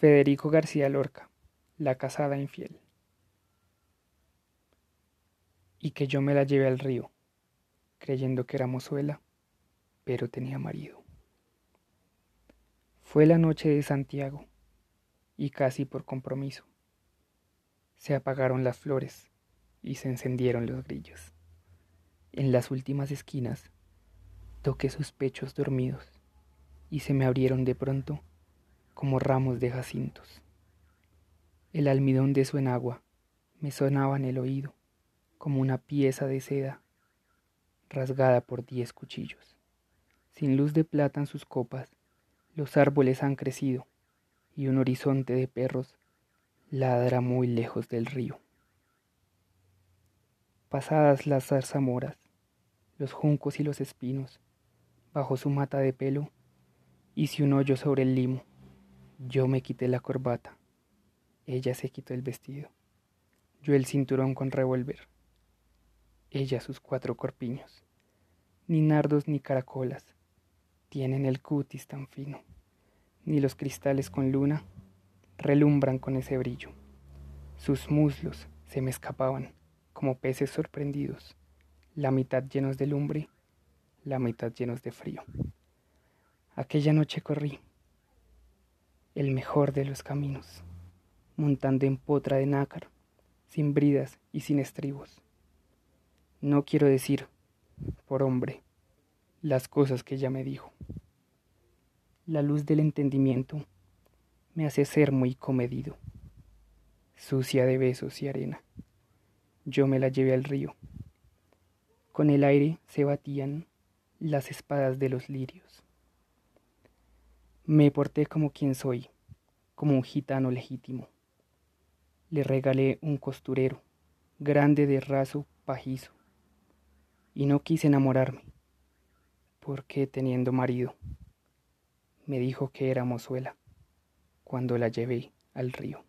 Federico García Lorca, La casada infiel. Y que yo me la llevé al río, creyendo que era mozuela, pero tenía marido. Fue la noche de Santiago, y casi por compromiso, se apagaron las flores y se encendieron los grillos. En las últimas esquinas toqué sus pechos dormidos y se me abrieron de pronto como ramos de jacintos. El almidón de su enagua me sonaba en el oído como una pieza de seda rasgada por diez cuchillos. Sin luz de plata en sus copas, los árboles han crecido y un horizonte de perros ladra muy lejos del río. Pasadas las zarzamoras, los juncos y los espinos, bajo su mata de pelo, hice un hoyo sobre el limo yo me quité la corbata. Ella se quitó el vestido. Yo el cinturón con revólver. Ella sus cuatro corpiños. Ni nardos ni caracolas tienen el cutis tan fino, ni los cristales con luna relumbran con ese brillo. Sus muslos se me escapaban como peces sorprendidos, la mitad llenos de lumbre, la mitad llenos de frío. Aquella noche corrí el mejor de los caminos, montando en potra de nácar, sin bridas y sin estribos. No quiero decir, por hombre, las cosas que ella me dijo. La luz del entendimiento me hace ser muy comedido, sucia de besos y arena. Yo me la llevé al río. Con el aire se batían las espadas de los lirios. Me porté como quien soy, como un gitano legítimo. Le regalé un costurero, grande de raso pajizo, y no quise enamorarme, porque teniendo marido, me dijo que era mozuela cuando la llevé al río.